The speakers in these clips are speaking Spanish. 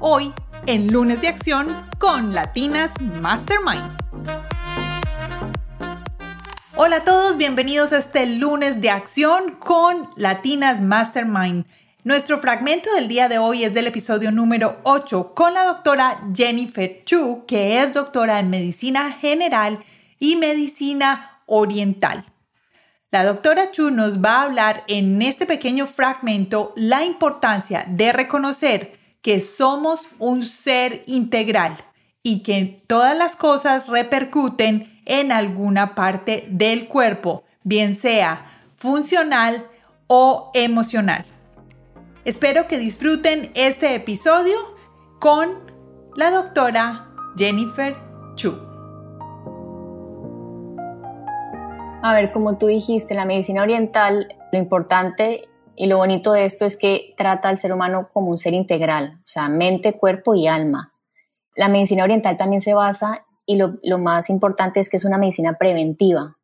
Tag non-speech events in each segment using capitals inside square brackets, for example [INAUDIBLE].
hoy en lunes de acción con Latinas Mastermind. Hola a todos, bienvenidos a este lunes de acción con Latinas Mastermind. Nuestro fragmento del día de hoy es del episodio número 8 con la doctora Jennifer Chu, que es doctora en medicina general y medicina oriental. La doctora Chu nos va a hablar en este pequeño fragmento la importancia de reconocer que somos un ser integral y que todas las cosas repercuten en alguna parte del cuerpo, bien sea funcional o emocional. Espero que disfruten este episodio con la doctora Jennifer Chu. A ver, como tú dijiste, la medicina oriental, lo importante y lo bonito de esto es que trata al ser humano como un ser integral, o sea, mente, cuerpo y alma. La medicina oriental también se basa, y lo, más importante es que es una medicina preventiva.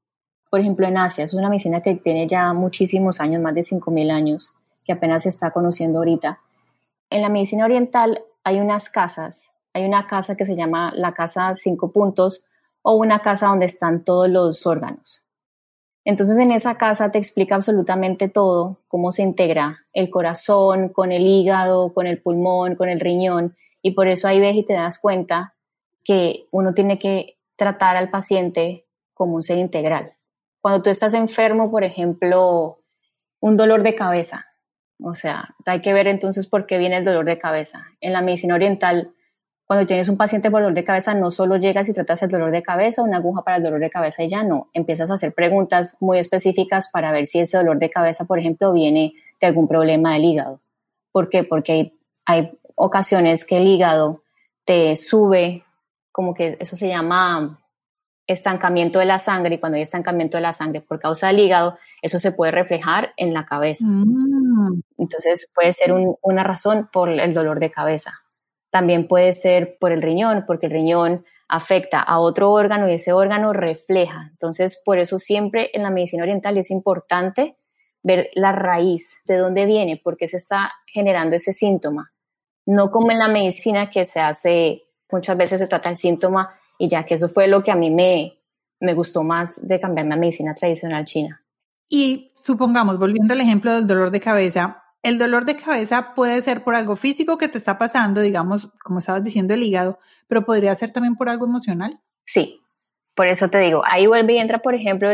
Por ejemplo, en Asia es una medicina que tiene ya muchísimos años, más de 5.000 años, que apenas se está conociendo ahorita. En la medicina oriental hay unas casas, hay una casa que se llama la casa cinco puntos o una casa donde están todos los órganos. Entonces en esa casa te explica absolutamente todo, cómo se integra el corazón con el hígado, con el pulmón, con el riñón, y por eso ahí ves y te das cuenta que uno tiene que tratar al paciente como un ser integral. Cuando tú estás enfermo, por ejemplo, un dolor de cabeza, o sea, hay que ver entonces por qué viene el dolor de cabeza. En la medicina oriental cuando tienes un paciente por dolor de cabeza, no solo llegas y tratas el dolor de cabeza, una aguja para el dolor de cabeza y ya no. Empiezas a hacer preguntas muy específicas para ver si ese dolor de cabeza, por ejemplo, viene de algún problema del hígado. ¿Por qué? Porque hay, hay ocasiones que el hígado te sube, como que eso se llama estancamiento de la sangre, y cuando hay estancamiento de la sangre por causa del hígado, eso se puede reflejar en la cabeza. Mm. Entonces puede ser una razón por el dolor de cabeza. También puede ser por el riñón, porque el riñón afecta a otro órgano y ese órgano refleja. Entonces, por eso siempre en la medicina oriental es importante ver la raíz, de dónde viene, por qué se está generando ese síntoma. No como en la medicina que se hace, muchas veces se trata el síntoma y ya que eso fue lo que a mí me, me gustó más de cambiarme a medicina tradicional china. Y supongamos, volviendo al ejemplo del dolor de cabeza, el dolor de cabeza puede ser por algo físico que te está pasando, digamos, como estabas diciendo, el hígado, pero podría ser también por algo emocional. Sí, por eso te digo, ahí vuelve y entra, por ejemplo,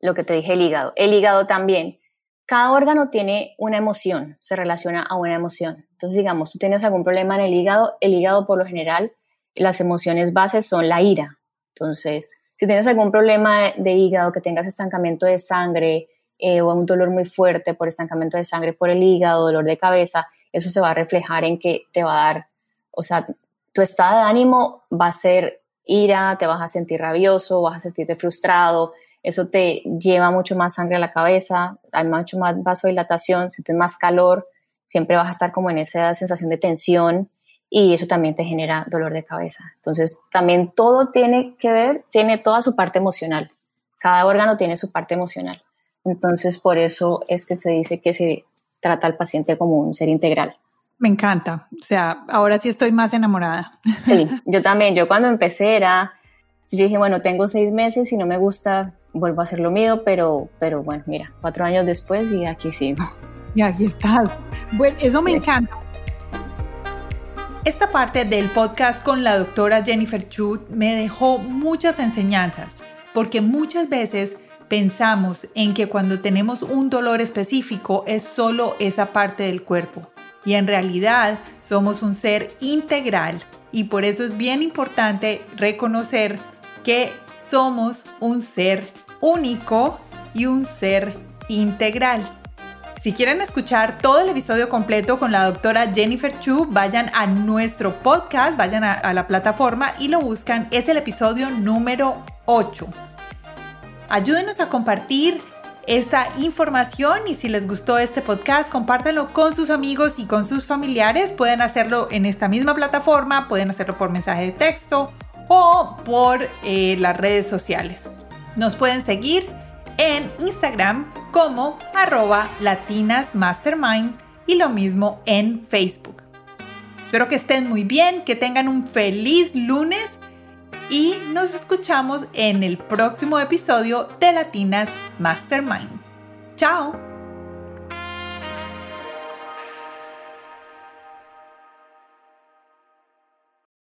lo que te dije, el hígado. El hígado también. Cada órgano tiene una emoción, se relaciona a una emoción. Entonces, digamos, tú tienes algún problema en el hígado, el hígado por lo general, las emociones bases son la ira. Entonces, si tienes algún problema de hígado, que tengas estancamiento de sangre, eh, o un dolor muy fuerte por estancamiento de sangre por el hígado, dolor de cabeza, eso se va a reflejar en que te va a dar, o sea, tu estado de ánimo va a ser ira, te vas a sentir rabioso, vas a sentirte frustrado, eso te lleva mucho más sangre a la cabeza, hay mucho más vasodilatación, sientes más calor, siempre vas a estar como en esa sensación de tensión y eso también te genera dolor de cabeza. Entonces, también todo tiene que ver, tiene toda su parte emocional. Cada órgano tiene su parte emocional. Entonces, por eso es que se dice que se trata al paciente como un ser integral. Me encanta. O sea, ahora sí estoy más enamorada. [LAUGHS] Sí, yo también. Yo cuando empecé era, yo dije, bueno, tengo seis meses y no me gusta, vuelvo a hacer lo mío, pero, pero bueno, mira, cuatro años después y aquí sí. Y aquí está. Bueno, eso me encanta. Esta parte del podcast con la doctora Jennifer Chu me dejó muchas enseñanzas, porque muchas veces Pensamos en que cuando tenemos un dolor específico es solo esa parte del cuerpo y en realidad somos un ser integral y por eso es bien importante reconocer que somos un ser único y un ser integral. Si quieren escuchar todo el episodio completo con la doctora Jennifer Chu, vayan a nuestro podcast, vayan a, la plataforma y lo buscan. Es el episodio número 8. Ayúdenos a compartir esta información y si les gustó este podcast, compártanlo con sus amigos y con sus familiares. Pueden hacerlo en esta misma plataforma, pueden hacerlo por mensaje de texto o por eh, las redes sociales. Nos pueden seguir en Instagram como arroba latinasmastermind y lo mismo en Facebook. Espero que estén muy bien, que tengan un feliz lunes y nos escuchamos en el próximo episodio de Latinas Mastermind. ¡Chao!